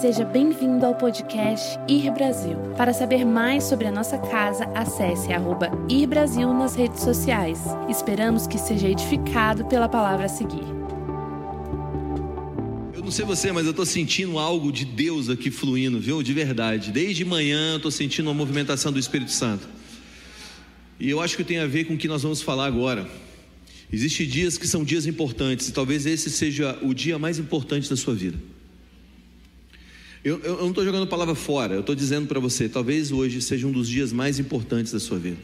Seja bem-vindo ao podcast Ir Brasil. Para saber mais sobre a nossa casa, acesse arroba Ir Brasil nas redes sociais. Esperamos que seja edificado pela palavra a seguir. Eu não sei você, mas eu estou sentindo algo de Deus aqui fluindo, viu? De verdade. Desde manhã estou sentindo uma movimentação do Espírito Santo. E eu acho que tem a ver com o que nós vamos falar agora. Existem dias que são dias importantes, e talvez esse seja o dia mais importante da sua vida. Eu, eu, não estou jogando palavra fora, eu estou dizendo para você, talvez hoje seja um dos dias mais importantes da sua vida.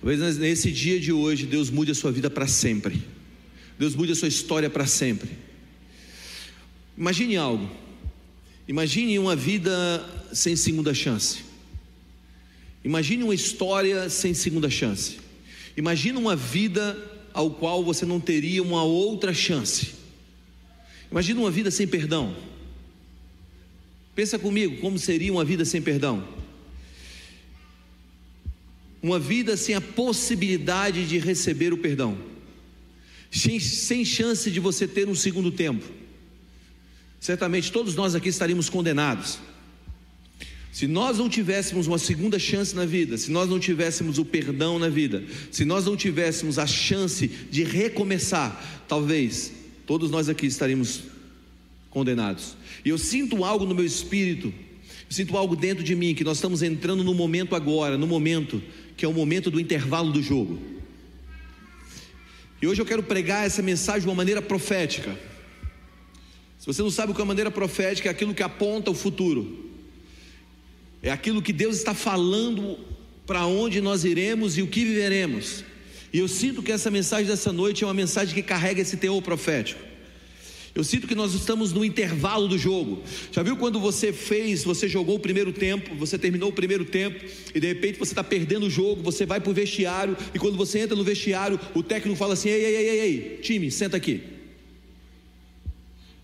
Talvez nesse dia de hoje Deus mude a sua vida para sempre. Deus mude a sua história para sempre. Imagine algo. Imagine uma vida sem segunda chance. Imagine uma história sem segunda chance. Imagine uma vida ao qual você não teria uma outra chance. Imagine uma vida sem perdão. Pensa comigo, como seria uma vida sem perdão? Uma vida sem a possibilidade de receber o perdão, sem, sem chance de você ter um segundo tempo. Certamente todos nós aqui estaríamos condenados. Se nós não tivéssemos uma segunda chance na vida, se nós não tivéssemos o perdão na vida, se nós não tivéssemos a chance de recomeçar, talvez todos nós aqui estaríamos condenados. E eu sinto algo no meu espírito, sinto algo dentro de mim, que nós estamos entrando no momento agora, no momento que é o momento do intervalo do jogo. E hoje eu quero pregar essa mensagem de uma maneira profética. Se você não sabe o que é a maneira profética, é aquilo que aponta o futuro, é aquilo que Deus está falando para onde nós iremos e o que viveremos. E eu sinto que essa mensagem dessa noite é uma mensagem que carrega esse teor profético. Eu sinto que nós estamos no intervalo do jogo. Já viu quando você fez, você jogou o primeiro tempo, você terminou o primeiro tempo e de repente você está perdendo o jogo, você vai para o vestiário e quando você entra no vestiário, o técnico fala assim: ei, ei, ei, ei, time, senta aqui.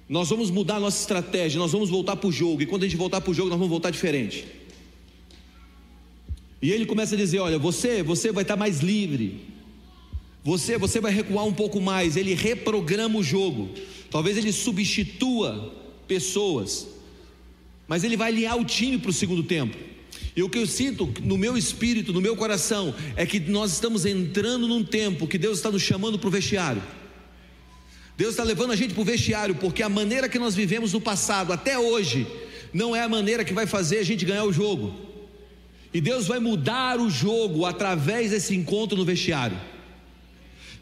Nós vamos mudar a nossa estratégia, nós vamos voltar para o jogo e quando a gente voltar para o jogo, nós vamos voltar diferente. E ele começa a dizer: olha, você, você vai estar mais livre. Você, você vai recuar um pouco mais. Ele reprograma o jogo. Talvez ele substitua pessoas, mas ele vai alinhar o time para o segundo tempo. E o que eu sinto no meu espírito, no meu coração, é que nós estamos entrando num tempo que Deus está nos chamando para o vestiário. Deus está levando a gente para o vestiário, porque a maneira que nós vivemos no passado, até hoje, não é a maneira que vai fazer a gente ganhar o jogo. E Deus vai mudar o jogo através desse encontro no vestiário.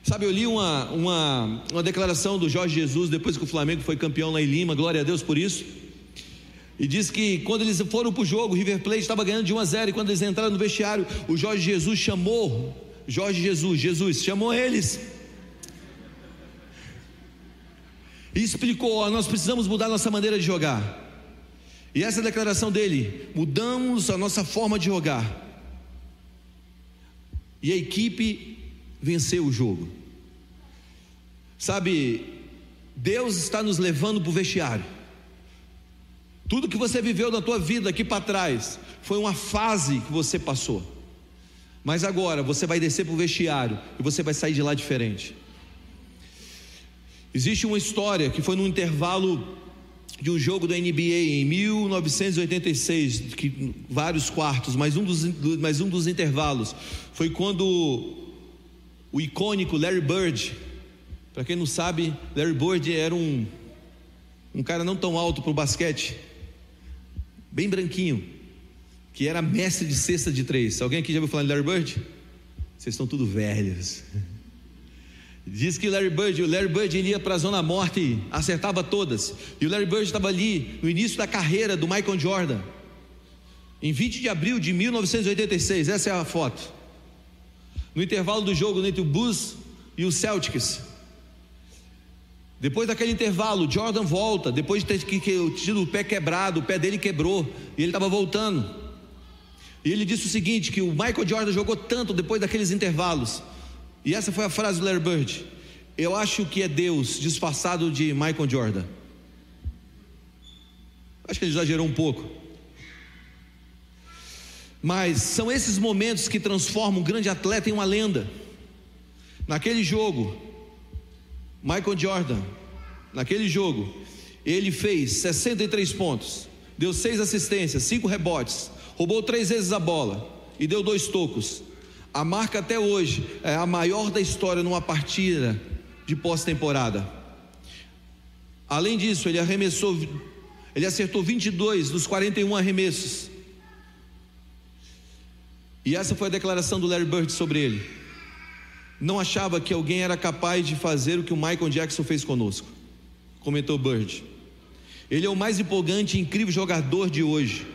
Sabe, eu li uma, uma, uma declaração do Jorge Jesus depois que o Flamengo foi campeão lá em Lima, glória a Deus por isso. E diz que quando eles foram para o jogo, o River Plate estava ganhando de 1 a 0 e quando eles entraram no vestiário, o Jorge Jesus chamou, Jorge Jesus, Jesus chamou eles. E explicou: ó, nós precisamos mudar nossa maneira de jogar. E essa é declaração dele: mudamos a nossa forma de jogar. E a equipe venceu o jogo. Sabe, Deus está nos levando para o vestiário. Tudo que você viveu na tua vida aqui para trás foi uma fase que você passou. Mas agora você vai descer para o vestiário e você vai sair de lá diferente. Existe uma história que foi num intervalo de um jogo da NBA em 1986, que, vários quartos, mas um, dos, mas um dos intervalos foi quando o icônico Larry Bird. Para quem não sabe, Larry Bird era um, um cara não tão alto para o basquete, bem branquinho, que era mestre de cesta de três. Alguém aqui já ouviu falar de Larry Bird? Vocês estão tudo velhos. Diz que Larry Bird, o Larry Bird ia para a zona morta e acertava todas. E o Larry Bird estava ali no início da carreira do Michael Jordan. Em 20 de abril de 1986, essa é a foto no intervalo do jogo entre o Bulls e o Celtics. Depois daquele intervalo, Jordan volta, depois de ter tido o pé quebrado, o pé dele quebrou, e ele estava voltando. E ele disse o seguinte: que o Michael Jordan jogou tanto depois daqueles intervalos. E essa foi a frase do Larry Bird. Eu acho que é Deus disfarçado de Michael Jordan. Acho que ele exagerou um pouco. Mas são esses momentos que transformam um grande atleta em uma lenda. Naquele jogo, Michael Jordan, naquele jogo, ele fez 63 pontos, deu seis assistências, cinco rebotes, roubou três vezes a bola e deu dois tocos. A marca até hoje é a maior da história numa partida de pós-temporada. Além disso, ele arremessou, ele acertou 22 dos 41 arremessos. E essa foi a declaração do Larry Bird sobre ele. Não achava que alguém era capaz de fazer o que o Michael Jackson fez conosco, comentou Bird. Ele é o mais empolgante e incrível jogador de hoje.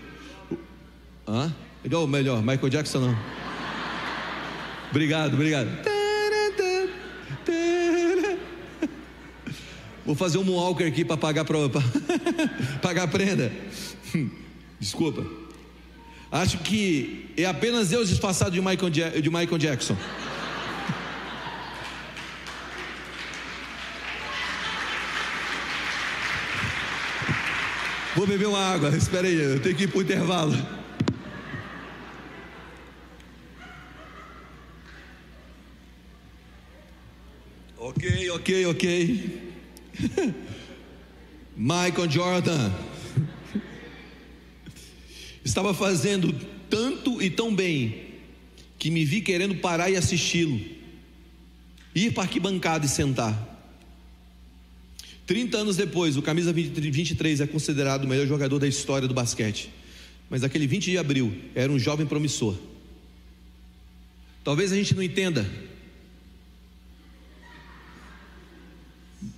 Hã? Igual melhor, Michael Jackson não. Obrigado, obrigado. Vou fazer um Moonwalker aqui para pagar, pra pagar a prenda. Desculpa. Acho que é apenas Deus disfarçado de Michael, de Michael Jackson. Vou beber uma água, espera aí, eu tenho que ir para o intervalo. Ok, ok, ok. Michael Jordan estava fazendo tanto e tão bem que me vi querendo parar e assisti-lo, ir para a arquibancada e sentar. 30 anos depois, o camisa 23 é considerado o melhor jogador da história do basquete. Mas aquele 20 de abril era um jovem promissor. Talvez a gente não entenda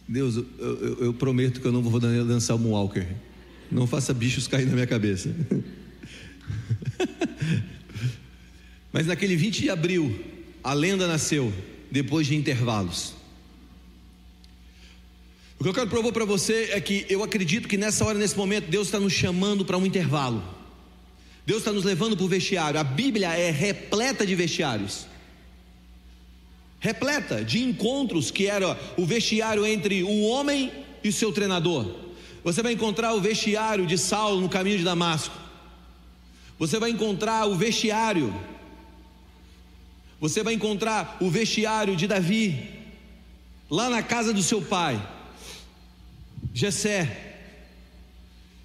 Deus, eu, eu, eu, prometo que eu não vou dançar o Moonwalker. Não faça bichos cair na minha cabeça. Mas naquele 20 de abril, a lenda nasceu depois de intervalos. O que eu quero provar para você é que eu acredito que nessa hora, nesse momento, Deus está nos chamando para um intervalo. Deus está nos levando para o vestiário. A Bíblia é repleta de vestiários repleta de encontros que era o vestiário entre o homem e o seu treinador. Você vai encontrar o vestiário de Saulo no caminho de Damasco. Você vai encontrar o vestiário. Você vai encontrar o vestiário de Davi lá na casa do seu pai, Jessé.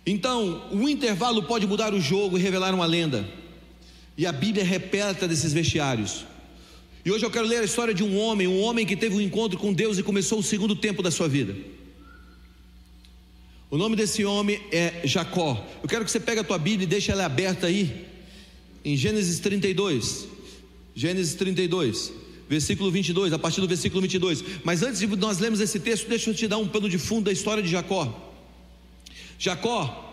Então, o intervalo pode mudar o jogo e revelar uma lenda. E a Bíblia é repleta desses vestiários. E hoje eu quero ler a história de um homem, um homem que teve um encontro com Deus e começou o segundo tempo da sua vida. O nome desse homem é Jacó. Eu quero que você pegue a tua Bíblia e deixe ela aberta aí, em Gênesis 32. Gênesis 32, versículo 22, a partir do versículo 22. Mas antes de nós lermos esse texto, deixa eu te dar um pano de fundo da história de Jacó. Jacó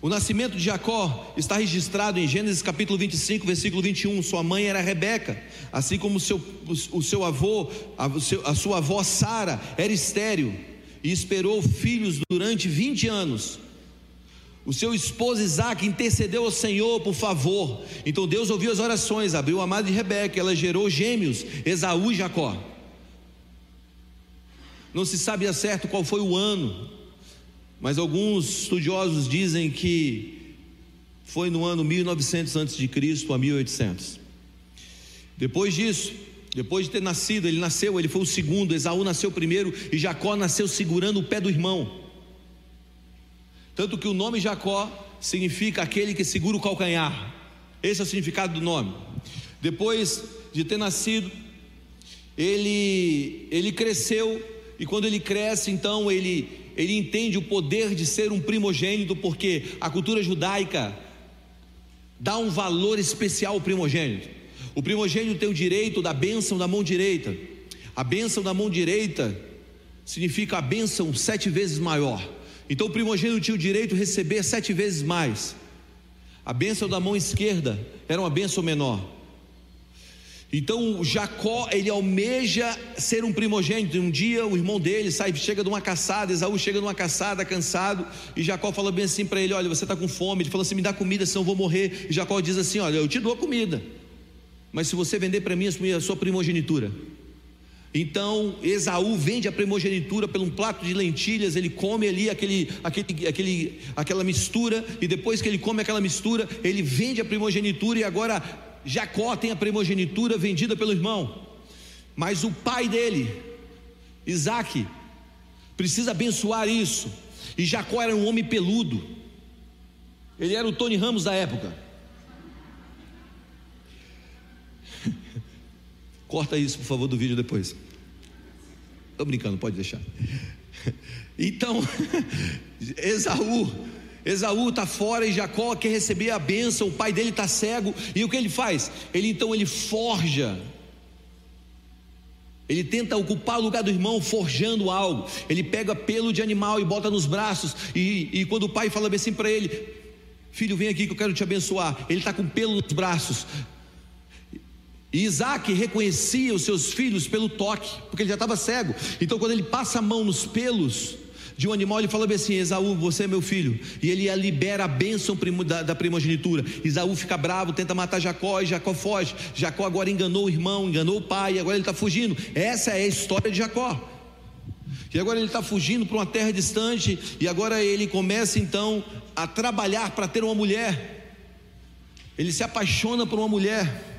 o nascimento de Jacó está registrado em Gênesis capítulo 25, versículo 21. Sua mãe era Rebeca, assim como seu, o seu avô, a, a sua avó Sara era estéril e esperou filhos durante 20 anos. O seu esposo Isaac intercedeu ao Senhor por favor. Então Deus ouviu as orações, abriu a madre de Rebeca, ela gerou gêmeos, Esaú e Jacó. Não se sabe a certo qual foi o ano, mas alguns estudiosos dizem que foi no ano 1900 a.C. a 1800. Depois disso, depois de ter nascido, ele nasceu, ele foi o segundo, Esaú nasceu primeiro e Jacó nasceu segurando o pé do irmão. Tanto que o nome Jacó significa aquele que segura o calcanhar. Esse é o significado do nome. Depois de ter nascido, ele ele cresceu e quando ele cresce, então ele ele entende o poder de ser um primogênito, porque a cultura judaica dá um valor especial ao primogênito. O primogênito tem o direito da bênção da mão direita. A bênção da mão direita significa a bênção sete vezes maior. Então o primogênito tinha o direito de receber sete vezes mais. A bênção da mão esquerda era uma bênção menor. Então Jacó, ele almeja ser um primogênito. Um dia o irmão dele sai, chega de uma caçada, Esaú chega de uma caçada cansado, e Jacó fala bem assim para ele: Olha, você está com fome. Ele fala assim: Me dá comida, senão eu vou morrer. E Jacó diz assim: Olha, eu te dou a comida, mas se você vender para mim a sua primogenitura. Então Esaú vende a primogenitura por um prato de lentilhas, ele come ali aquele, aquele, aquele, aquela mistura, e depois que ele come aquela mistura, ele vende a primogenitura, e agora Jacó tem a primogenitura vendida pelo irmão, mas o pai dele, Isaac, precisa abençoar isso. E Jacó era um homem peludo, ele era o Tony Ramos da época. Corta isso, por favor, do vídeo depois. Estou brincando, pode deixar. Então, Esaú, Esaú está fora e Jacó quer receber a bênção, o pai dele está cego, e o que ele faz? Ele então ele forja ele tenta ocupar o lugar do irmão forjando algo. Ele pega pelo de animal e bota nos braços. E, e quando o pai fala assim para ele: Filho, vem aqui que eu quero te abençoar. Ele está com pelo nos braços. E Isaac reconhecia os seus filhos pelo toque, porque ele já estava cego. Então, quando ele passa a mão nos pelos de um animal, ele fala assim: Esaú, você é meu filho. E ele libera a bênção da, primogenitura. Esaú fica bravo, tenta matar Jacó e Jacó foge. Jacó agora enganou o irmão, enganou o pai, agora ele está fugindo. Essa é a história de Jacó. E agora ele está fugindo para uma terra distante, e agora ele começa então a trabalhar para ter uma mulher. Ele se apaixona por uma mulher.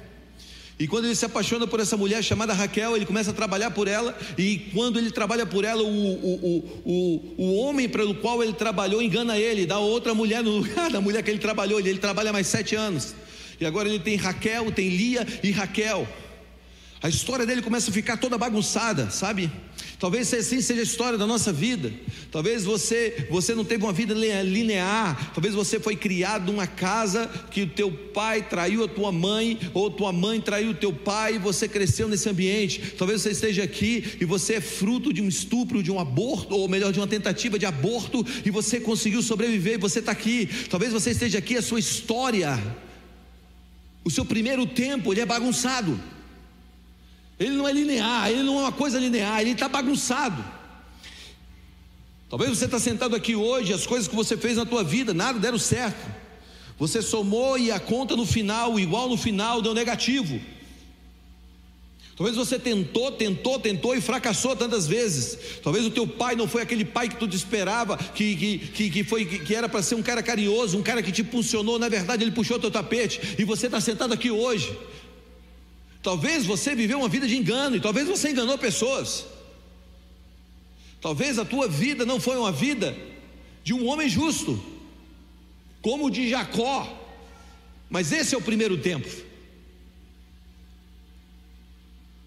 E quando ele se apaixona por essa mulher chamada Raquel, ele começa a trabalhar por ela. E quando ele trabalha por ela, o, o, o, o, homem pelo qual ele trabalhou engana ele, dá outra mulher no lugar da mulher que ele trabalhou. Ele, ele trabalha mais sete anos. E agora ele tem Raquel, tem Lia e Raquel. A história dele começa a ficar toda bagunçada, sabe? Talvez assim seja a história da nossa vida. Talvez você você não teve uma vida linear. Talvez você foi criado numa casa que o teu pai traiu a tua mãe ou tua mãe traiu o teu pai e você cresceu nesse ambiente. Talvez você esteja aqui e você é fruto de um estupro, de um aborto, ou melhor, de uma tentativa de aborto e você conseguiu sobreviver e você está aqui. Talvez você esteja aqui a sua história, o seu primeiro tempo ele é bagunçado. Ele não é linear, ele não é uma coisa linear, ele está bagunçado. Talvez você está sentado aqui hoje, as coisas que você fez na tua vida, nada deram certo. Você somou e a conta no final, igual no final, deu negativo. Talvez você tentou, tentou, tentou e fracassou tantas vezes. Talvez o teu pai não foi aquele pai que tu te esperava, que, que, que, que foi, que, que era para ser um cara carinhoso, um cara que te impulsionou. Na verdade, ele puxou teu tapete e você está sentado aqui hoje. Talvez você viveu uma vida de engano e talvez você enganou pessoas. Talvez a tua vida não foi uma vida de um homem justo, como o de Jacó. Mas esse é o primeiro tempo.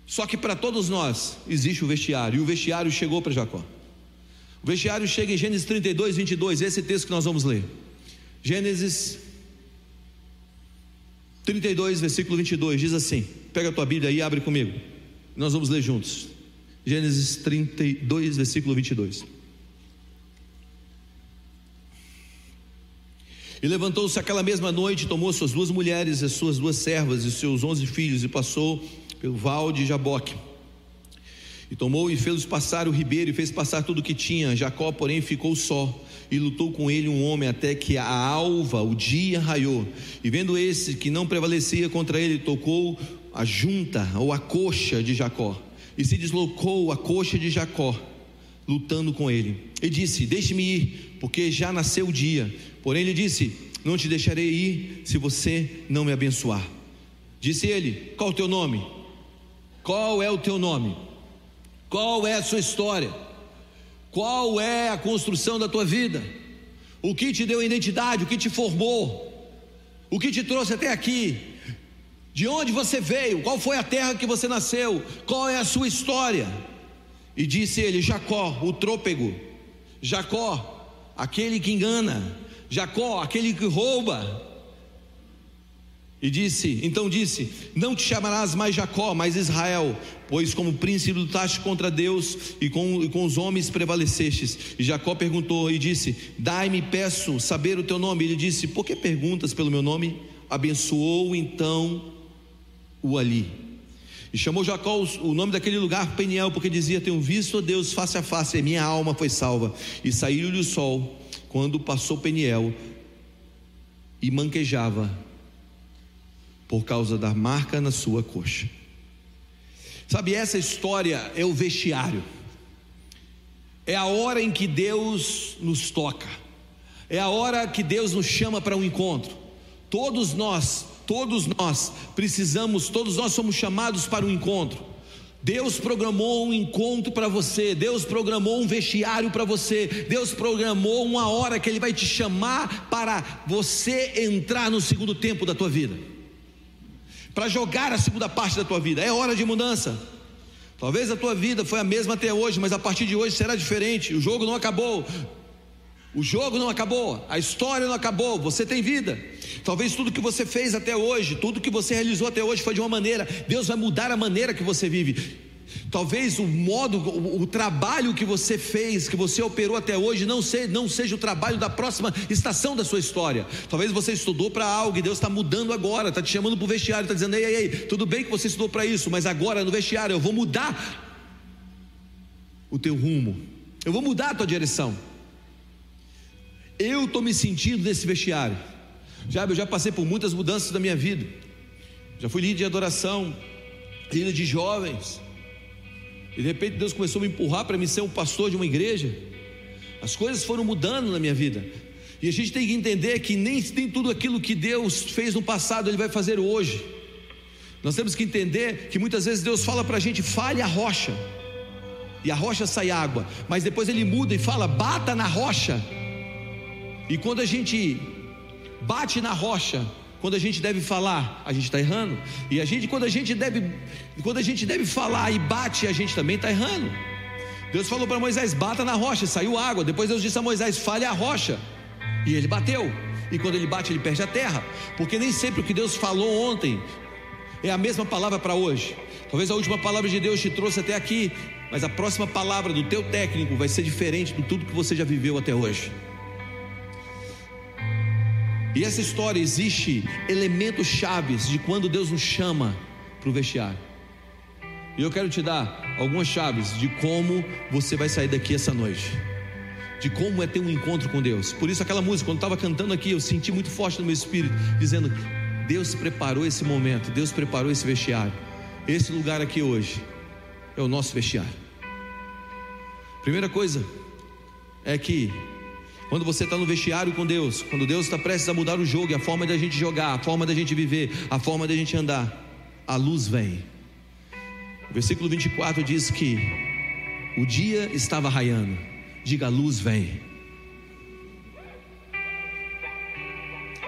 Só que para todos nós existe o vestiário, e o vestiário chegou para Jacó. O vestiário chega em Gênesis 32, 22, esse texto que nós vamos ler. Gênesis 32, versículo 22, diz assim: Pega a tua Bíblia aí e abre comigo. Nós vamos ler juntos. Gênesis 32, versículo 22. E levantou-se aquela mesma noite, tomou suas duas mulheres, as suas duas servas e seus onze filhos, e passou pelo val de Jaboque. E tomou e fez passar o ribeiro, e fez passar tudo o que tinha. Jacó, porém, ficou só e lutou com ele um homem até que a alva, o dia raiou. E vendo esse que não prevalecia contra ele, tocou a junta ou a coxa de Jacó e se deslocou a coxa de Jacó, lutando com ele. E disse: Deixe-me ir, porque já nasceu o dia. Porém, ele disse: Não te deixarei ir se você não me abençoar. Disse ele: Qual o teu nome? Qual é o teu nome? Qual é a sua história? Qual é a construção da tua vida? O que te deu identidade? O que te formou? O que te trouxe até aqui? De onde você veio? Qual foi a terra que você nasceu? Qual é a sua história? E disse ele: Jacó, o trôpego. Jacó, aquele que engana. Jacó, aquele que rouba. E disse, então disse: Não te chamarás mais Jacó, mas Israel, pois como príncipe lutaste contra Deus e com, e com os homens prevalecestes. E Jacó perguntou e disse: Dai-me, peço, saber o teu nome. Ele disse: Por que perguntas pelo meu nome? Abençoou então o ali. E chamou Jacó o nome daquele lugar Peniel, porque dizia: Tenho visto a Deus face a face, e minha alma foi salva. E saiu-lhe o sol quando passou Peniel e manquejava por causa da marca na sua coxa. Sabe, essa história é o vestiário, é a hora em que Deus nos toca, é a hora que Deus nos chama para um encontro. Todos nós, todos nós precisamos, todos nós somos chamados para um encontro. Deus programou um encontro para você, Deus programou um vestiário para você, Deus programou uma hora que Ele vai te chamar para você entrar no segundo tempo da tua vida, para jogar a segunda parte da tua vida. É hora de mudança. Talvez a tua vida foi a mesma até hoje, mas a partir de hoje será diferente. O jogo não acabou. O jogo não acabou, a história não acabou, você tem vida. Talvez tudo que você fez até hoje, tudo que você realizou até hoje foi de uma maneira, Deus vai mudar a maneira que você vive. Talvez o modo, o, o trabalho que você fez, que você operou até hoje, não, se, não seja o trabalho da próxima estação da sua história. Talvez você estudou para algo e Deus está mudando agora, está te chamando para o vestiário, está dizendo: ei, ei, ei, tudo bem que você estudou para isso, mas agora no vestiário eu vou mudar o teu rumo, eu vou mudar a tua direção. Eu estou me sentindo nesse vestiário. Já, eu já passei por muitas mudanças da minha vida. Já fui líder de adoração, líder de jovens. E de repente Deus começou a me empurrar para me ser um pastor de uma igreja. As coisas foram mudando na minha vida. E a gente tem que entender que nem, nem tudo aquilo que Deus fez no passado Ele vai fazer hoje. Nós temos que entender que muitas vezes Deus fala para a gente: fale a rocha, e a rocha sai água, mas depois Ele muda e fala: bata na rocha, e quando a gente bate na rocha, quando a gente deve falar, a gente está errando. E a gente, quando a gente deve, quando a gente deve falar e bate, a gente também está errando. Deus falou para Moisés: bata na rocha, saiu água. Depois Deus disse a Moisés: fale a rocha. E ele bateu. E quando ele bate, ele perde a terra. Porque nem sempre o que Deus falou ontem é a mesma palavra para hoje. Talvez a última palavra de Deus te trouxe até aqui, mas a próxima palavra do teu técnico vai ser diferente de tudo que você já viveu até hoje. E essa história existe elementos chaves de quando Deus nos chama para o vestiário. E eu quero te dar algumas chaves de como você vai sair daqui essa noite. De como é ter um encontro com Deus. Por isso, aquela música, quando estava cantando aqui, eu senti muito forte no meu espírito, dizendo: Deus preparou esse momento, Deus preparou esse vestiário. Esse lugar aqui hoje é o nosso vestiário. Primeira coisa é que quando você está no vestiário com Deus, quando Deus está prestes a mudar o jogo, a forma da gente jogar, a forma da gente viver, a forma da gente andar, a luz vem. O versículo 24 diz que o dia estava raiando. Diga, a luz vem.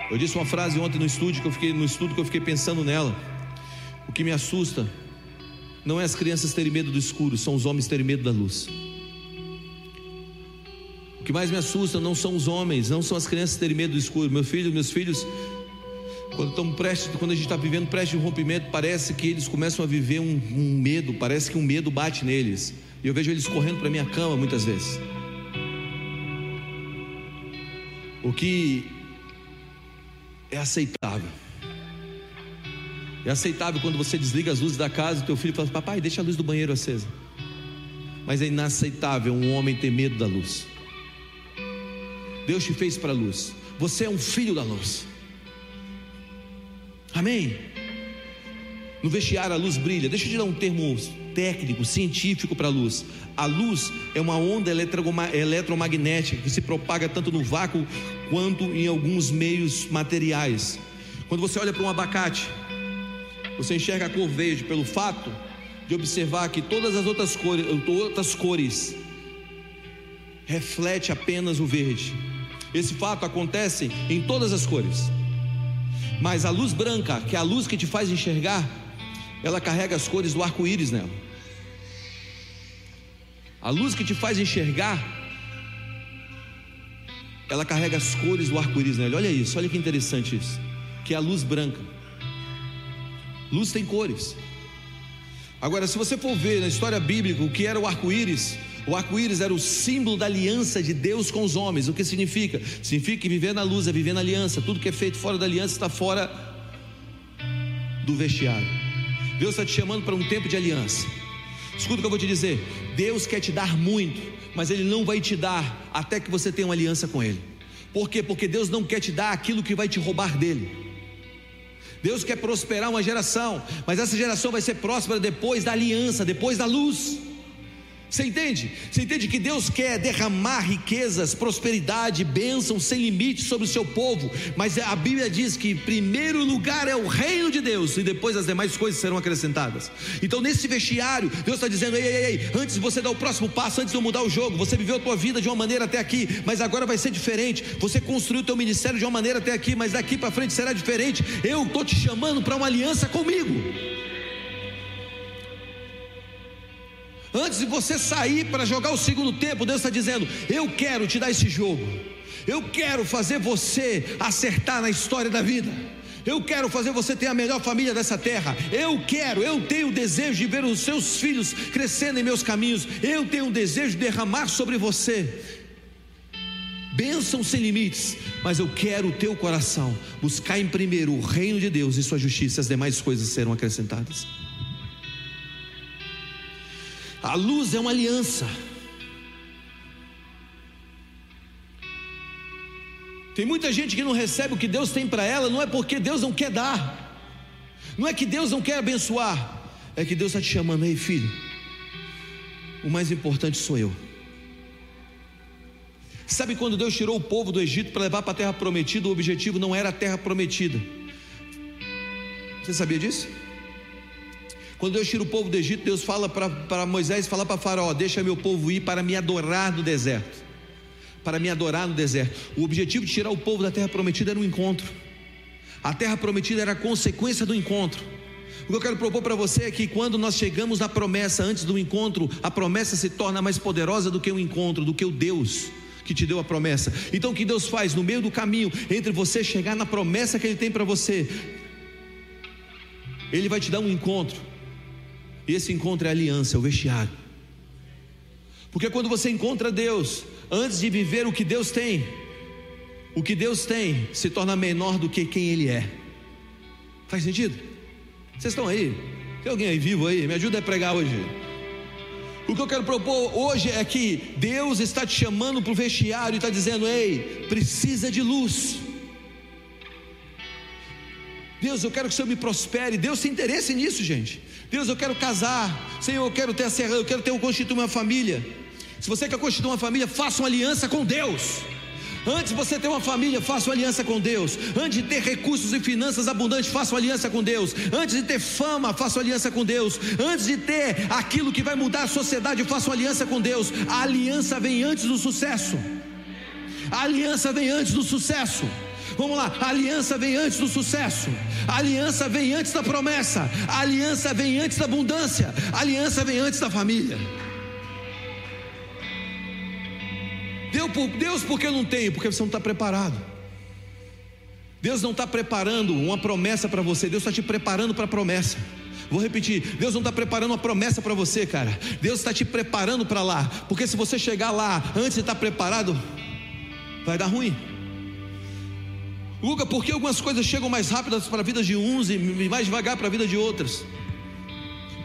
Eu disse uma frase ontem no estúdio que eu fiquei no estudo que eu fiquei pensando nela. O que me assusta não é as crianças terem medo do escuro, são os homens terem medo da luz. O que mais me assusta não são os homens, não são as crianças terem medo do escuro. Meu filho, meus filhos, quando estão prestes, quando a gente está vivendo prestes de rompimento, parece que eles começam a viver um, um medo, parece que um medo bate neles. E eu vejo eles correndo para minha cama muitas vezes. O que é aceitável. É aceitável quando você desliga as luzes da casa e teu filho fala: Papai, deixa a luz do banheiro acesa. Mas é inaceitável um homem ter medo da luz. Deus te fez para a luz. Você é um filho da luz. Amém? No vestiário a luz brilha. Deixa eu te dar um termo técnico, científico para a luz. A luz é uma onda eletromagnética que se propaga tanto no vácuo quanto em alguns meios materiais. Quando você olha para um abacate, você enxerga a cor verde pelo fato de observar que todas as outras cores, outras cores reflete apenas o verde. Esse fato acontece em todas as cores. Mas a luz branca, que é a luz que te faz enxergar, ela carrega as cores do arco-íris nela. A luz que te faz enxergar, ela carrega as cores do arco-íris nela. Olha isso, olha que interessante isso. Que é a luz branca. Luz tem cores. Agora, se você for ver na história bíblica o que era o arco-íris, o arco-íris era o símbolo da aliança de Deus com os homens. O que significa? Significa que viver na luz é viver na aliança. Tudo que é feito fora da aliança está fora do vestiário. Deus está te chamando para um tempo de aliança. Escuta o que eu vou te dizer. Deus quer te dar muito, mas Ele não vai te dar até que você tenha uma aliança com Ele. Por quê? Porque Deus não quer te dar aquilo que vai te roubar dele. Deus quer prosperar uma geração, mas essa geração vai ser próspera depois da aliança, depois da luz. Você entende? Você entende que Deus quer derramar riquezas, prosperidade, bênção sem limite sobre o seu povo, mas a Bíblia diz que primeiro lugar é o reino de Deus e depois as demais coisas serão acrescentadas. Então, nesse vestiário, Deus está dizendo: ei, ei, ei, antes de você dar o próximo passo, antes de eu mudar o jogo, você viveu a tua vida de uma maneira até aqui, mas agora vai ser diferente. Você construiu o teu ministério de uma maneira até aqui, mas daqui para frente será diferente. Eu estou te chamando para uma aliança comigo. Antes de você sair para jogar o segundo tempo, Deus está dizendo: Eu quero te dar esse jogo. Eu quero fazer você acertar na história da vida. Eu quero fazer você ter a melhor família dessa terra. Eu quero, eu tenho o desejo de ver os seus filhos crescendo em meus caminhos. Eu tenho o desejo de derramar sobre você bênção sem limites, mas eu quero o teu coração. Buscar em primeiro o reino de Deus e sua justiça, as demais coisas serão acrescentadas. A luz é uma aliança. Tem muita gente que não recebe o que Deus tem para ela, não é porque Deus não quer dar, não é que Deus não quer abençoar, é que Deus está te chamando, aí filho, o mais importante sou eu. Sabe quando Deus tirou o povo do Egito para levar para a terra prometida, o objetivo não era a terra prometida. Você sabia disso? Quando Deus tira o povo do Egito, Deus fala para Moisés, fala para Faraó: Deixa meu povo ir para me adorar no deserto. Para me adorar no deserto. O objetivo de tirar o povo da terra prometida era um encontro. A terra prometida era a consequência do encontro. O que eu quero propor para você é que quando nós chegamos na promessa antes do encontro, a promessa se torna mais poderosa do que o encontro, do que o Deus que te deu a promessa. Então o que Deus faz no meio do caminho entre você chegar na promessa que Ele tem para você? Ele vai te dar um encontro esse encontro é aliança, é o vestiário. Porque quando você encontra Deus, antes de viver o que Deus tem, o que Deus tem se torna menor do que quem Ele é. Faz sentido? Vocês estão aí? Tem alguém aí vivo aí? Me ajuda a pregar hoje. O que eu quero propor hoje é que Deus está te chamando para o vestiário e está dizendo: ei, precisa de luz. Deus, eu quero que o Senhor me prospere. Deus tem interesse nisso, gente. Deus, eu quero casar. Senhor, eu quero ter a eu quero ter constituir uma família. Se você quer constituir uma família, faça uma aliança com Deus. Antes de você ter uma família, faça uma aliança com Deus. Antes de ter recursos e finanças abundantes, faça uma aliança com Deus. Antes de ter fama, faça uma aliança com Deus. Antes de ter aquilo que vai mudar a sociedade, faça uma aliança com Deus. A aliança vem antes do sucesso. A aliança vem antes do sucesso. Vamos lá, a aliança vem antes do sucesso, a aliança vem antes da promessa, a aliança vem antes da abundância, a aliança vem antes da família. Deus, por que não tem? Porque você não está preparado. Deus não está preparando uma promessa para você, Deus está te preparando para a promessa. Vou repetir: Deus não está preparando uma promessa para você, cara. Deus está te preparando para lá, porque se você chegar lá antes de estar preparado, vai dar ruim. Luca, por que algumas coisas chegam mais rápidas para a vida de uns e mais devagar para a vida de outras?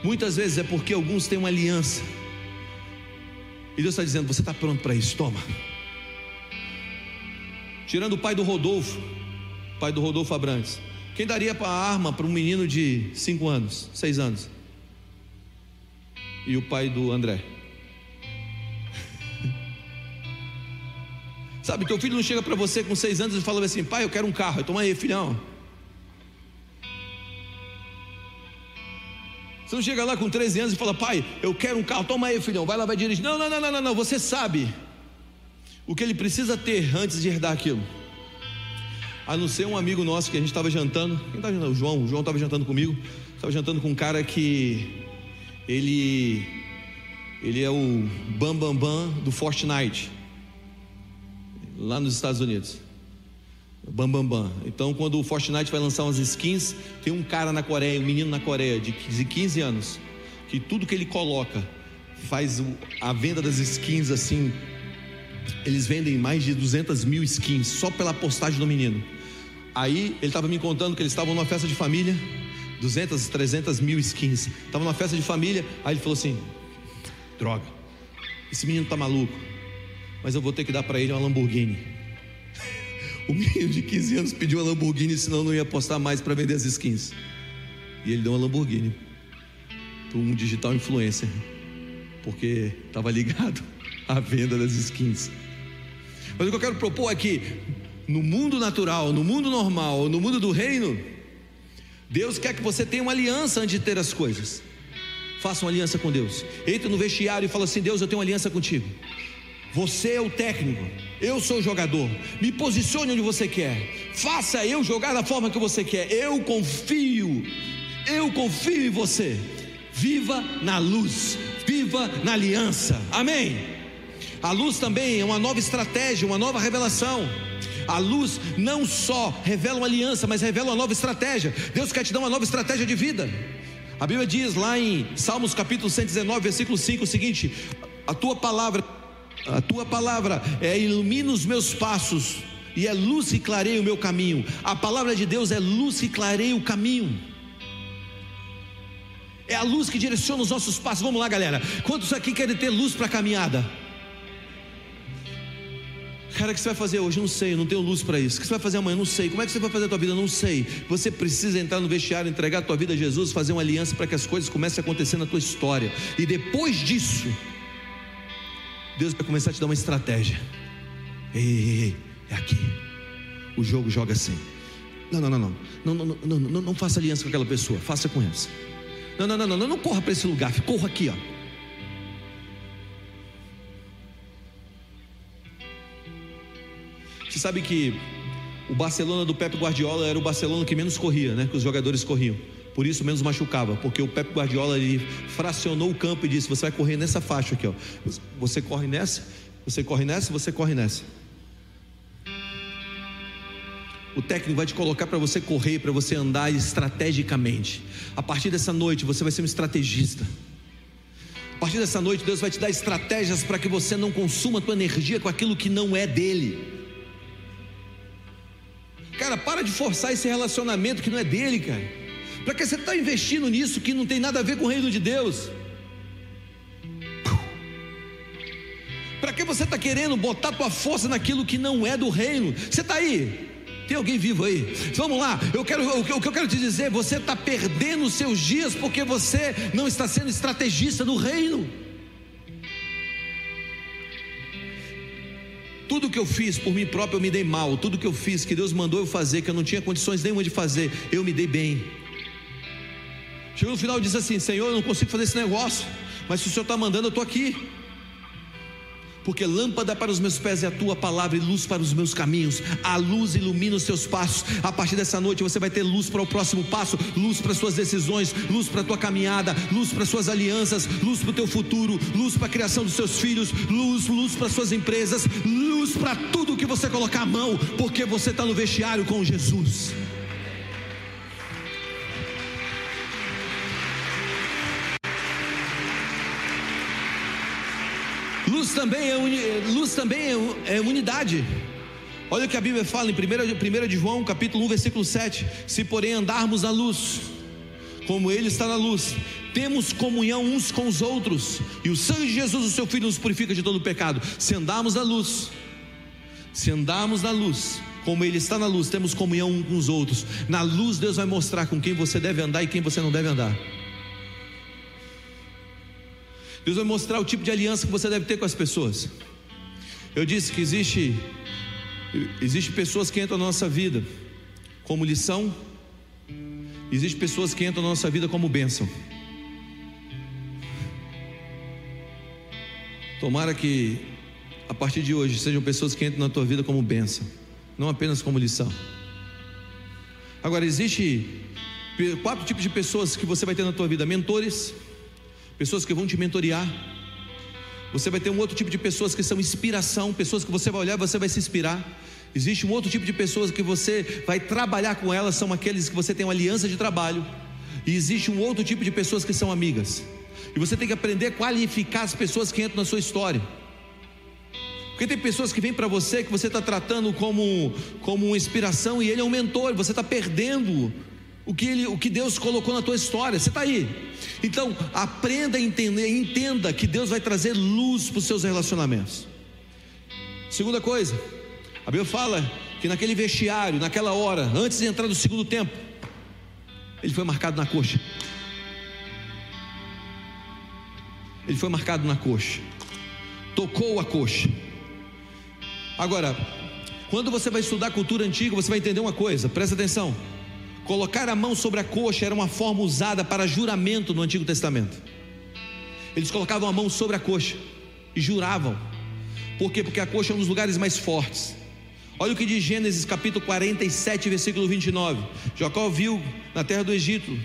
Muitas vezes é porque alguns têm uma aliança. E Deus está dizendo: Você está pronto para isso? Toma. Tirando o pai do Rodolfo, pai do Rodolfo Abrantes. Quem daria a arma para um menino de 5 anos, 6 anos? E o pai do André? Sabe, teu filho não chega para você com seis anos e fala assim: pai, eu quero um carro. Toma aí, filhão. Você não chega lá com 13 anos e fala: pai, eu quero um carro. Toma aí, filhão. Vai lá, vai dirigir. Não, não, não, não, não, não. Você sabe o que ele precisa ter antes de herdar aquilo. A não ser um amigo nosso que a gente estava jantando. Quem estava jantando? O João. O João estava jantando comigo. Estava jantando com um cara que ele ele é o bam bam bam do Fortnite lá nos Estados Unidos. Bam, bam, bam. Então, quando o Fortnite vai lançar umas skins, tem um cara na Coreia, um menino na Coreia de 15 anos, que tudo que ele coloca faz a venda das skins assim. Eles vendem mais de 200 mil skins só pela postagem do menino. Aí ele estava me contando que eles estavam numa festa de família, 200, 300 mil skins. Estavam numa festa de família, aí ele falou assim: droga, esse menino tá maluco mas eu vou ter que dar para ele uma Lamborghini. O menino de 15 anos pediu uma Lamborghini, senão não ia apostar mais para vender as skins. E ele deu uma Lamborghini para um digital influencer. porque estava ligado à venda das skins. Mas o que eu quero propor é que no mundo natural, no mundo normal, no mundo do reino, Deus quer que você tenha uma aliança antes de ter as coisas. Faça uma aliança com Deus. Entra no vestiário e fala assim: Deus, eu tenho uma aliança contigo. Você é o técnico, eu sou o jogador. Me posicione onde você quer. Faça eu jogar da forma que você quer. Eu confio. Eu confio em você. Viva na luz, viva na aliança. Amém. A luz também é uma nova estratégia, uma nova revelação. A luz não só revela uma aliança, mas revela uma nova estratégia. Deus quer te dar uma nova estratégia de vida. A Bíblia diz lá em Salmos capítulo 119, versículo 5 o seguinte: A tua palavra, a tua palavra é ilumina os meus passos e é luz que clareia o meu caminho. A palavra de Deus é luz que clareia o caminho. É a luz que direciona os nossos passos. Vamos lá, galera. Quantos aqui querem ter luz para a caminhada? Cara, o que você vai fazer hoje? Não sei, não tenho luz para isso. O que você vai fazer amanhã? Não sei. Como é que você vai fazer a tua vida? Não sei. Você precisa entrar no vestiário, entregar a tua vida a Jesus, fazer uma aliança para que as coisas comecem a acontecer na tua história. E depois disso, Deus vai começar a te dar uma estratégia. Ei, ei, ei, é aqui. O jogo joga assim. Não, não, não, não. Não, não, não, não, não faça aliança com aquela pessoa. Faça com essa. Não, não, não, não, não, corra para esse lugar. Corra aqui, ó. Você sabe que o Barcelona do Pep Guardiola era o Barcelona que menos corria, né? Que os jogadores corriam. Por isso menos machucava, porque o Pep Guardiola ele fracionou o campo e disse: "Você vai correr nessa faixa aqui, ó. Você corre nessa, você corre nessa, você corre nessa". O técnico vai te colocar para você correr, para você andar estrategicamente. A partir dessa noite você vai ser um estrategista. A partir dessa noite Deus vai te dar estratégias para que você não consuma a tua energia com aquilo que não é dele. Cara, para de forçar esse relacionamento que não é dele, cara. Para que você está investindo nisso que não tem nada a ver com o reino de Deus? Para que você está querendo botar tua força naquilo que não é do reino? Você está aí? Tem alguém vivo aí? Vamos lá, eu quero, o que eu quero te dizer, você está perdendo os seus dias porque você não está sendo estrategista do reino. Tudo que eu fiz por mim próprio eu me dei mal. Tudo que eu fiz que Deus mandou eu fazer, que eu não tinha condições nenhuma de fazer, eu me dei bem. Chegou no final e diz assim: Senhor, eu não consigo fazer esse negócio, mas se o Senhor está mandando, eu estou aqui porque lâmpada para os meus pés é a tua palavra e luz para os meus caminhos. A luz ilumina os seus passos. A partir dessa noite você vai ter luz para o próximo passo, luz para as suas decisões, luz para a tua caminhada, luz para as suas alianças, luz para o teu futuro, luz para a criação dos seus filhos, luz, luz para as suas empresas, luz para tudo que você colocar a mão, porque você está no vestiário com Jesus. Luz também é, uni, luz também é, é unidade. Olha o que a Bíblia fala em 1, 1 de João, capítulo 1, versículo 7. Se porém andarmos na luz, como Ele está na luz, temos comunhão uns com os outros, e o sangue de Jesus, o seu Filho, nos purifica de todo o pecado. Se andarmos na luz, se andarmos na luz, como Ele está na luz, temos comunhão uns com os outros. Na luz, Deus vai mostrar com quem você deve andar e quem você não deve andar. Deus vai mostrar o tipo de aliança que você deve ter com as pessoas. Eu disse que existe existe pessoas que entram na nossa vida como lição, existe pessoas que entram na nossa vida como bênção. Tomara que a partir de hoje sejam pessoas que entram na tua vida como bênção, não apenas como lição. Agora existe quatro tipos de pessoas que você vai ter na tua vida: mentores, pessoas que vão te mentorear. Você vai ter um outro tipo de pessoas que são inspiração, pessoas que você vai olhar e você vai se inspirar. Existe um outro tipo de pessoas que você vai trabalhar com elas, são aqueles que você tem uma aliança de trabalho. E existe um outro tipo de pessoas que são amigas. E você tem que aprender a qualificar as pessoas que entram na sua história. Porque tem pessoas que vêm para você que você está tratando como, como inspiração e ele é um mentor, você está perdendo o que, ele, o que Deus colocou na tua história. Você está aí. Então, aprenda a entender, entenda que Deus vai trazer luz para os seus relacionamentos. Segunda coisa, a Bíblia fala que naquele vestiário, naquela hora, antes de entrar no segundo tempo, ele foi marcado na coxa. Ele foi marcado na coxa. Tocou a coxa. Agora, quando você vai estudar cultura antiga, você vai entender uma coisa, presta atenção. Colocar a mão sobre a coxa era uma forma usada para juramento no Antigo Testamento. Eles colocavam a mão sobre a coxa e juravam. Por quê? Porque a coxa é um dos lugares mais fortes. Olha o que diz Gênesis capítulo 47, versículo 29. Jacó viu na terra do Egito.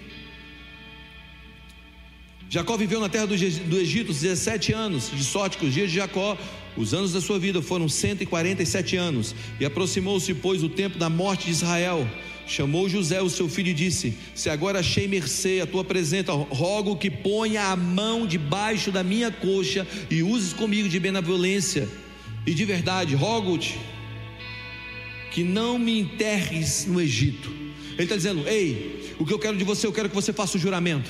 Jacó viveu na terra do, Egito 17 anos de sorte que os dias de Jacó, os anos da sua vida foram 147 anos. E aproximou-se, pois, o tempo da morte de Israel. Chamou José, o seu filho, e disse: Se agora achei mercê a tua presença, rogo que ponha a mão debaixo da minha coxa e uses comigo de benevolência. E de verdade, rogo-te que não me enterres no Egito. Ele está dizendo: Ei, o que eu quero de você, eu quero que você faça o juramento.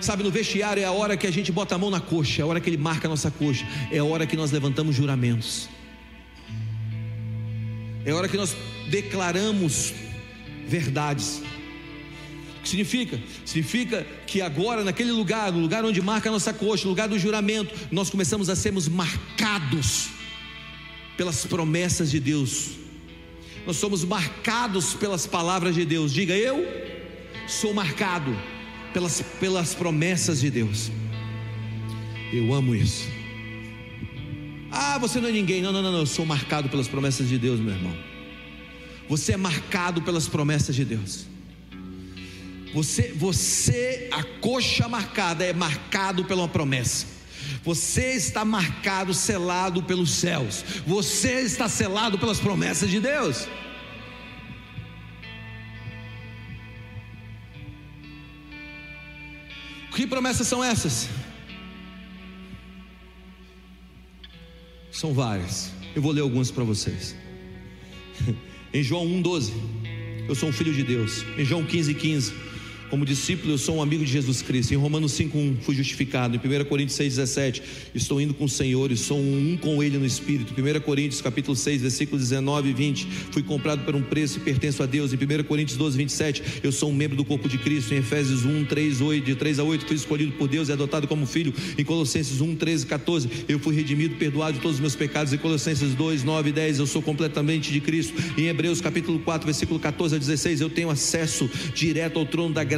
Sabe, no vestiário é a hora que a gente bota a mão na coxa, é a hora que ele marca a nossa coxa, é a hora que nós levantamos juramentos, é a hora que nós declaramos verdades. O que significa? Significa que agora, naquele lugar, no lugar onde marca a nossa coxa, no lugar do juramento, nós começamos a sermos marcados pelas promessas de Deus nós somos marcados pelas palavras de Deus. Diga, eu sou marcado pelas, pelas promessas de Deus. Eu amo isso. Ah, você não é ninguém. Não, não, não, não. Eu sou marcado pelas promessas de Deus, meu irmão. Você é marcado pelas promessas de Deus. Você, você, a coxa marcada é marcado pela promessa. Você está marcado, selado pelos céus. Você está selado pelas promessas de Deus. Que promessas são essas? São várias. Eu vou ler algumas para vocês. Em João 1,12, eu sou um filho de Deus. Em João 15,15. 15, como discípulo, eu sou um amigo de Jesus Cristo. Em Romanos 5:1 fui justificado. Em 1 Coríntios 6:17, estou indo com o Senhor e sou um com ele no espírito. 1 Coríntios capítulo 6, versículos 19 e 20, fui comprado por um preço e pertenço a Deus. Em 1 Coríntios 12, 27, eu sou um membro do corpo de Cristo. Em Efésios 1, 3, 8, de 3 a 8, fui escolhido por Deus e adotado como filho. Em Colossenses 1, 13 e 14, eu fui redimido, perdoado de todos os meus pecados. Em Colossenses 2, 9 e 10, eu sou completamente de Cristo. Em Hebreus capítulo 4, versículo 14 a 16, eu tenho acesso direto ao trono da graça.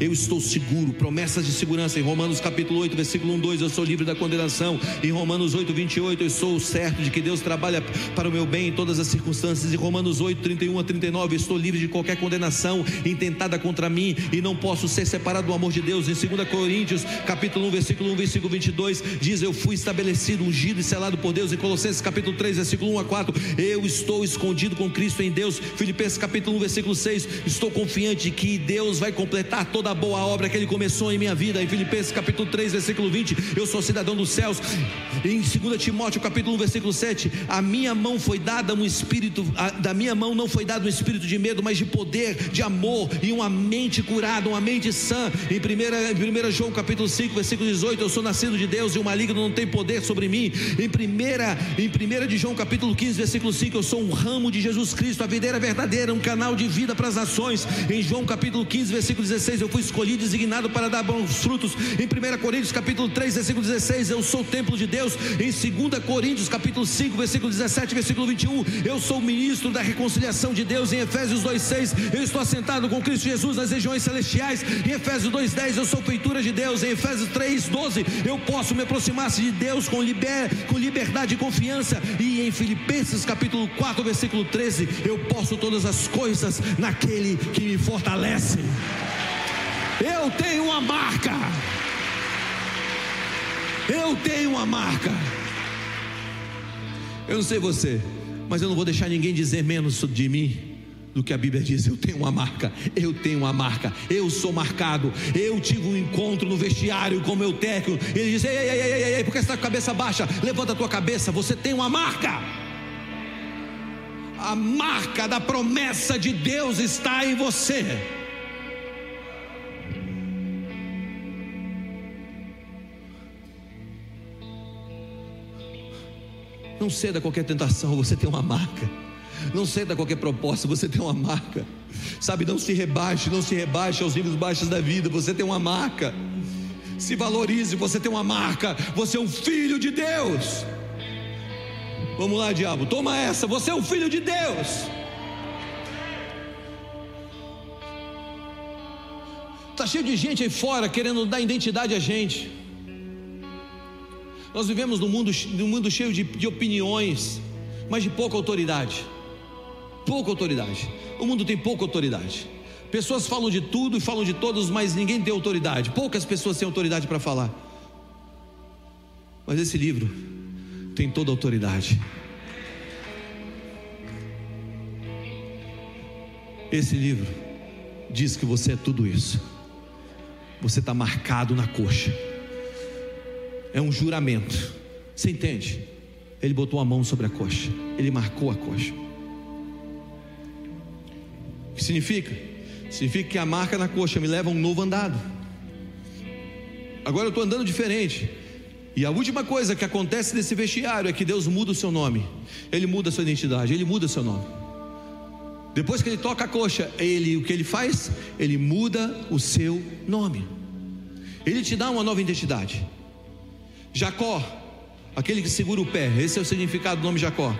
Eu estou seguro. Promessas de segurança em Romanos capítulo 8, versículo 1, 2, eu sou livre da condenação. Em Romanos 8, 28, eu sou certo de que Deus trabalha para o meu bem em todas as circunstâncias. Em Romanos 8, 31 a 39, eu estou livre de qualquer condenação intentada contra mim e não posso ser separado do amor de Deus. Em 2 Coríntios, capítulo 1, versículo 1, versículo 22, diz: Eu fui estabelecido, ungido e selado por Deus. Em Colossenses capítulo 3, versículo 1 a 4, eu estou escondido com Cristo em Deus. Filipenses capítulo 1, versículo 6, estou confiante que Deus vai completar toda a boa obra que ele começou em minha vida. Em Filipenses capítulo 3, versículo 20, eu sou cidadão dos céus. Em 2 Timóteo capítulo 1, versículo 7, a minha mão foi dada um espírito, a, da minha mão não foi dado um espírito de medo, mas de poder, de amor e uma mente curada, uma mente sã. Em 1 João capítulo 5, versículo 18, eu sou nascido de Deus e o maligno não tem poder sobre mim. Em 1 em 1 de João capítulo 15, versículo 5, eu sou um ramo de Jesus Cristo, a videira verdadeira, um canal de vida para as nações. Em João capítulo 15, versículo 16, eu fui escolhido escolhi designado para dar bons frutos. Em 1 Coríntios capítulo 3, versículo 16, eu sou o templo de Deus. Em 2 Coríntios capítulo 5, versículo 17, versículo 21, eu sou o ministro da reconciliação de Deus. Em Efésios 2:6, eu estou assentado com Cristo Jesus nas regiões celestiais. Em Efésios 2:10, eu sou feitura de Deus. Em Efésios 3:12, eu posso me aproximar de Deus com, liber, com liberdade e confiança. E em Filipenses capítulo 4, versículo 13, eu posso todas as coisas naquele que me fortalece. Eu tenho uma marca. Eu tenho uma marca. Eu não sei você, mas eu não vou deixar ninguém dizer menos de mim do que a Bíblia diz. Eu tenho uma marca, eu tenho uma marca, eu sou marcado. Eu tive um encontro no vestiário com meu técnico. Ele disse: Ei, ei, ei, ei, ei, por que você está com a cabeça baixa? Levanta a tua cabeça, você tem uma marca. A marca da promessa de Deus está em você. Não ceda a qualquer tentação, você tem uma marca. Não ceda a qualquer proposta, você tem uma marca. Sabe, não se rebaixe, não se rebaixe aos níveis baixos da vida, você tem uma marca. Se valorize, você tem uma marca, você é um filho de Deus. Vamos lá, diabo, toma essa, você é um filho de Deus. Está cheio de gente aí fora querendo dar identidade a gente. Nós vivemos num mundo, num mundo cheio de, de opiniões, mas de pouca autoridade. Pouca autoridade. O mundo tem pouca autoridade. Pessoas falam de tudo e falam de todos, mas ninguém tem autoridade. Poucas pessoas têm autoridade para falar. Mas esse livro tem toda a autoridade. Esse livro diz que você é tudo isso. Você está marcado na coxa. É um juramento. Você entende? Ele botou a mão sobre a coxa. Ele marcou a coxa. O que significa? Significa que a marca na coxa me leva a um novo andado. Agora eu estou andando diferente. E a última coisa que acontece nesse vestiário é que Deus muda o seu nome. Ele muda a sua identidade, ele muda o seu nome. Depois que ele toca a coxa, ele o que ele faz? Ele muda o seu nome. Ele te dá uma nova identidade. Jacó, aquele que segura o pé, esse é o significado do nome Jacó.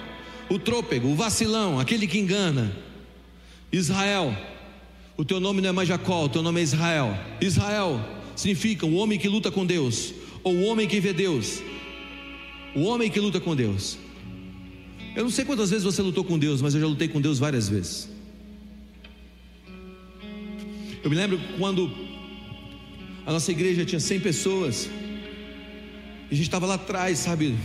O trôpego, o vacilão, aquele que engana. Israel, o teu nome não é mais Jacó, o teu nome é Israel. Israel significa o homem que luta com Deus, ou o homem que vê Deus. O homem que luta com Deus. Eu não sei quantas vezes você lutou com Deus, mas eu já lutei com Deus várias vezes. Eu me lembro quando a nossa igreja tinha 100 pessoas, a gente estava lá atrás, sabe,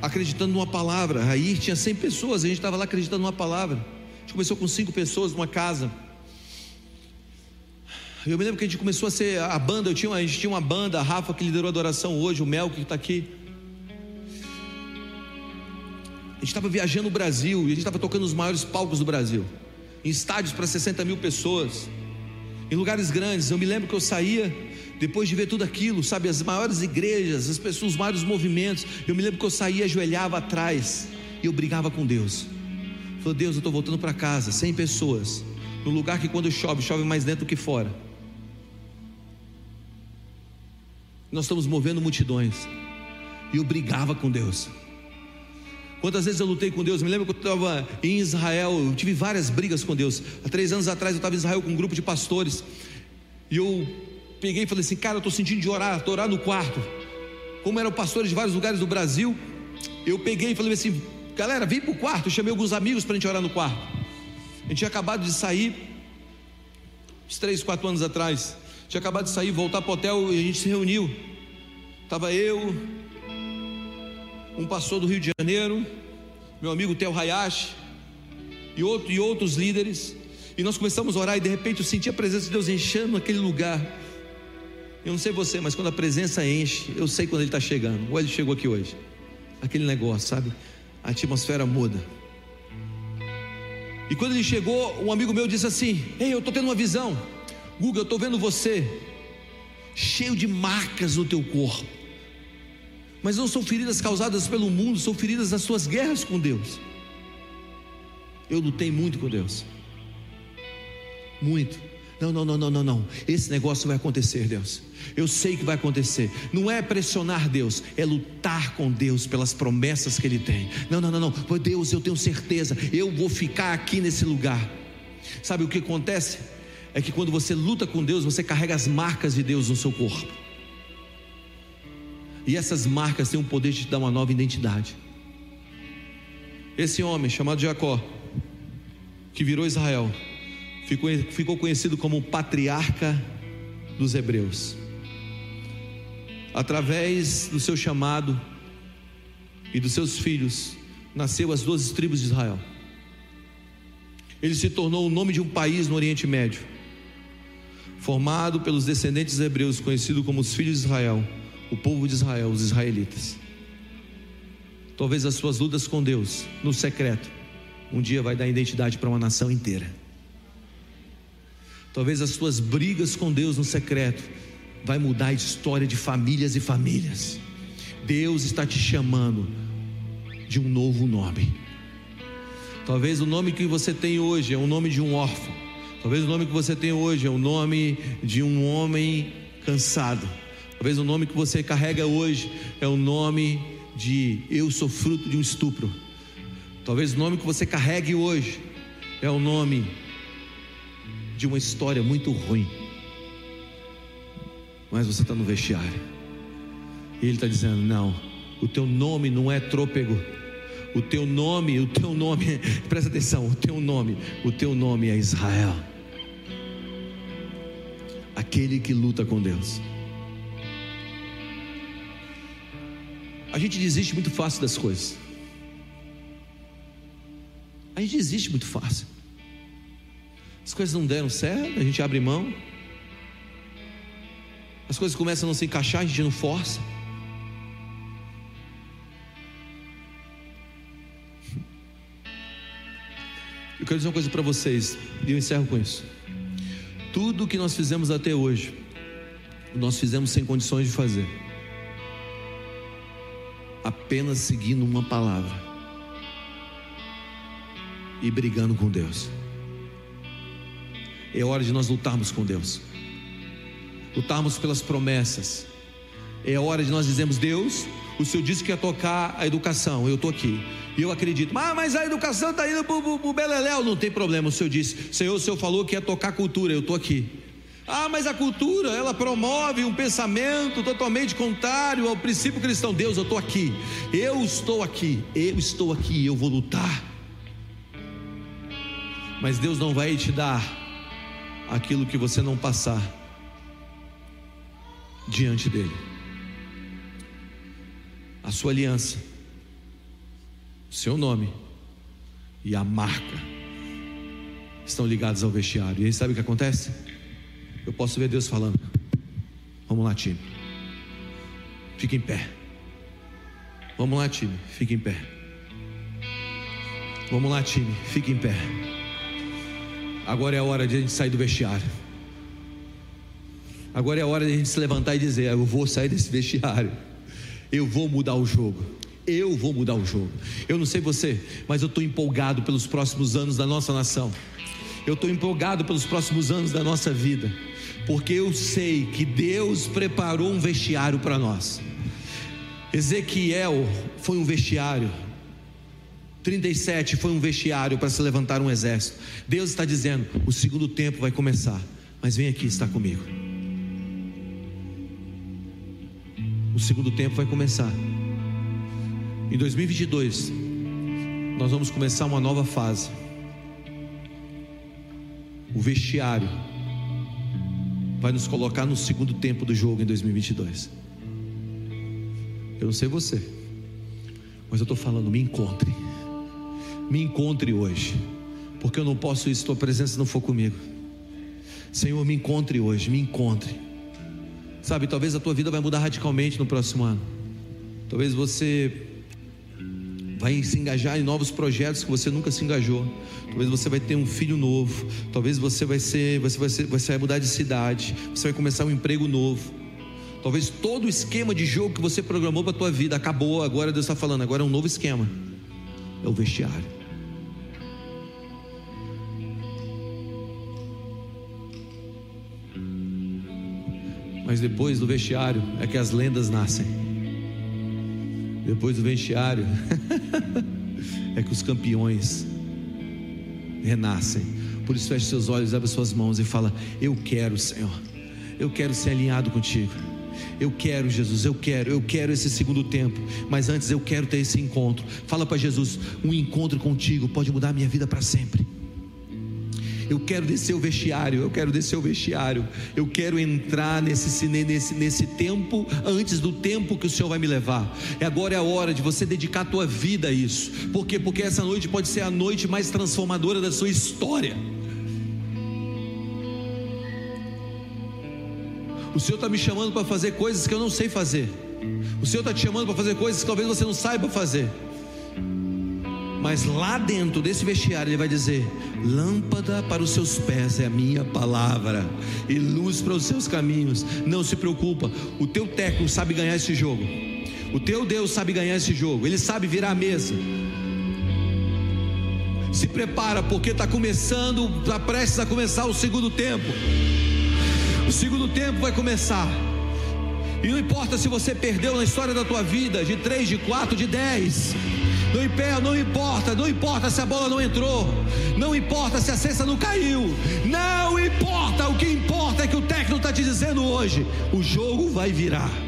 acreditando numa palavra. Aí tinha 100 pessoas, a gente estava lá acreditando numa palavra. A gente começou com cinco pessoas numa casa. Eu me lembro que a gente começou a ser a banda, eu tinha, a gente tinha uma banda, a Rafa que liderou a adoração hoje, o Mel que está aqui. A gente estava viajando o Brasil e a gente estava tocando nos maiores palcos do Brasil, em estádios para 60 mil pessoas, em lugares grandes. Eu me lembro que eu saía, depois de ver tudo aquilo, sabe, as maiores igrejas, as pessoas, os maiores movimentos. Eu me lembro que eu saía, ajoelhava atrás e eu brigava com Deus. Falei, Deus, eu estou voltando para casa, 100 pessoas, no lugar que quando chove, chove mais dentro do que fora. Nós estamos movendo multidões. E eu brigava com Deus. Quantas vezes eu lutei com Deus? Me lembro que eu estava em Israel, eu tive várias brigas com Deus. Há três anos atrás eu estava em Israel com um grupo de pastores. E eu peguei e falei assim, cara, eu estou sentindo de orar, estou orando no quarto. Como eram pastores de vários lugares do Brasil, eu peguei e falei assim, galera, vem para o quarto. Eu chamei alguns amigos para a gente orar no quarto. A gente tinha acabado de sair, uns três, quatro anos atrás. Tinha acabado de sair, voltar para o hotel e a gente se reuniu. Estava eu, um pastor do Rio de Janeiro, meu amigo Theo Hayashi, e, outro, e outros líderes, e nós começamos a orar, e de repente eu senti a presença de Deus enchendo aquele lugar. Eu não sei você, mas quando a presença enche, eu sei quando ele está chegando. Ou ele chegou aqui hoje. Aquele negócio, sabe? A atmosfera muda. E quando ele chegou, um amigo meu disse assim: Ei, eu estou tendo uma visão. Guga, eu estou vendo você cheio de marcas no teu corpo mas não são feridas causadas pelo mundo, são feridas das suas guerras com Deus. Eu lutei muito com Deus, muito. Não, não, não, não, não, não. Esse negócio vai acontecer, Deus. Eu sei que vai acontecer. Não é pressionar Deus, é lutar com Deus pelas promessas que Ele tem. Não, não, não, não. Por Deus, eu tenho certeza. Eu vou ficar aqui nesse lugar. Sabe o que acontece? É que quando você luta com Deus, você carrega as marcas de Deus no seu corpo. E essas marcas têm o poder de te dar uma nova identidade. Esse homem chamado Jacó, que virou Israel, ficou, ficou conhecido como patriarca dos hebreus. Através do seu chamado e dos seus filhos, nasceu as doze tribos de Israel. Ele se tornou o nome de um país no Oriente Médio, formado pelos descendentes hebreus, conhecido como os filhos de Israel o povo de Israel, os israelitas. Talvez as suas lutas com Deus, no secreto, um dia vai dar identidade para uma nação inteira. Talvez as suas brigas com Deus no secreto vai mudar a história de famílias e famílias. Deus está te chamando de um novo nome. Talvez o nome que você tem hoje é o nome de um órfão. Talvez o nome que você tem hoje é o nome de um homem cansado Talvez o nome que você carrega hoje é o nome de eu sou fruto de um estupro. Talvez o nome que você carregue hoje é o nome de uma história muito ruim. Mas você está no vestiário. E ele está dizendo: não, o teu nome não é trôpego. O teu nome, o teu nome, presta atenção, o teu nome, o teu nome é Israel. Aquele que luta com Deus. A gente desiste muito fácil das coisas. A gente desiste muito fácil. As coisas não deram certo, a gente abre mão. As coisas começam a não se encaixar, a gente não força. Eu quero dizer uma coisa para vocês, e eu encerro com isso. Tudo que nós fizemos até hoje, nós fizemos sem condições de fazer, apenas seguindo uma palavra e brigando com Deus. É hora de nós lutarmos com Deus, lutarmos pelas promessas. É hora de nós dizermos: Deus, o Senhor disse que ia tocar a educação, eu estou aqui. E eu acredito, ah, mas a educação está indo para o Beleléu, não tem problema. O Senhor disse, Senhor, o Senhor falou que ia tocar cultura, eu estou aqui. Ah, mas a cultura, ela promove um pensamento totalmente contrário ao princípio cristão. Deus, eu estou aqui, eu estou aqui, eu estou aqui, eu vou lutar. Mas Deus não vai te dar aquilo que você não passar diante dEle. A sua aliança seu nome e a marca estão ligados ao vestiário. E aí sabe o que acontece? Eu posso ver Deus falando: Vamos lá, time. Fica em pé. Vamos lá, time. Fica em pé. Vamos lá, time. Fica em pé. Agora é a hora de a gente sair do vestiário. Agora é a hora de a gente se levantar e dizer: Eu vou sair desse vestiário. Eu vou mudar o jogo eu vou mudar o jogo. Eu não sei você, mas eu estou empolgado pelos próximos anos da nossa nação. Eu estou empolgado pelos próximos anos da nossa vida, porque eu sei que Deus preparou um vestiário para nós. Ezequiel foi um vestiário. 37 foi um vestiário para se levantar um exército. Deus está dizendo: o segundo tempo vai começar, mas vem aqui estar comigo. O segundo tempo vai começar. Em 2022, nós vamos começar uma nova fase. O vestiário vai nos colocar no segundo tempo do jogo em 2022. Eu não sei você, mas eu estou falando, me encontre. Me encontre hoje, porque eu não posso ir se tua presença não for comigo. Senhor, me encontre hoje, me encontre. Sabe, talvez a tua vida vai mudar radicalmente no próximo ano. Talvez você vai se engajar em novos projetos que você nunca se engajou. Talvez você vai ter um filho novo. Talvez você vai ser, você vai ser, você vai mudar de cidade. Você vai começar um emprego novo. Talvez todo o esquema de jogo que você programou para a tua vida acabou. Agora Deus está falando. Agora é um novo esquema. É o vestiário. Mas depois do vestiário é que as lendas nascem. Depois do vestiário, é que os campeões renascem. Por isso, feche seus olhos, abre suas mãos e fala: Eu quero, Senhor, eu quero ser alinhado contigo. Eu quero, Jesus, eu quero, eu quero esse segundo tempo, mas antes eu quero ter esse encontro. Fala para Jesus: um encontro contigo pode mudar a minha vida para sempre. Eu quero descer o vestiário, eu quero descer o vestiário. Eu quero entrar nesse, nesse, nesse tempo antes do tempo que o Senhor vai me levar. E agora é a hora de você dedicar a tua vida a isso. Por quê? Porque essa noite pode ser a noite mais transformadora da sua história. O Senhor está me chamando para fazer coisas que eu não sei fazer. O Senhor está te chamando para fazer coisas que talvez você não saiba fazer. Mas lá dentro desse vestiário ele vai dizer: Lâmpada para os seus pés é a minha palavra e luz para os seus caminhos. Não se preocupa, o teu técnico sabe ganhar esse jogo. O teu Deus sabe ganhar esse jogo. Ele sabe virar a mesa. Se prepara porque está começando, está prestes a começar o segundo tempo. O segundo tempo vai começar. E não importa se você perdeu na história da tua vida de 3, de 4, de 10. Importa, não importa, não importa se a bola não entrou, não importa se a cesta não caiu, não importa, o que importa é que o técnico está te dizendo hoje: o jogo vai virar.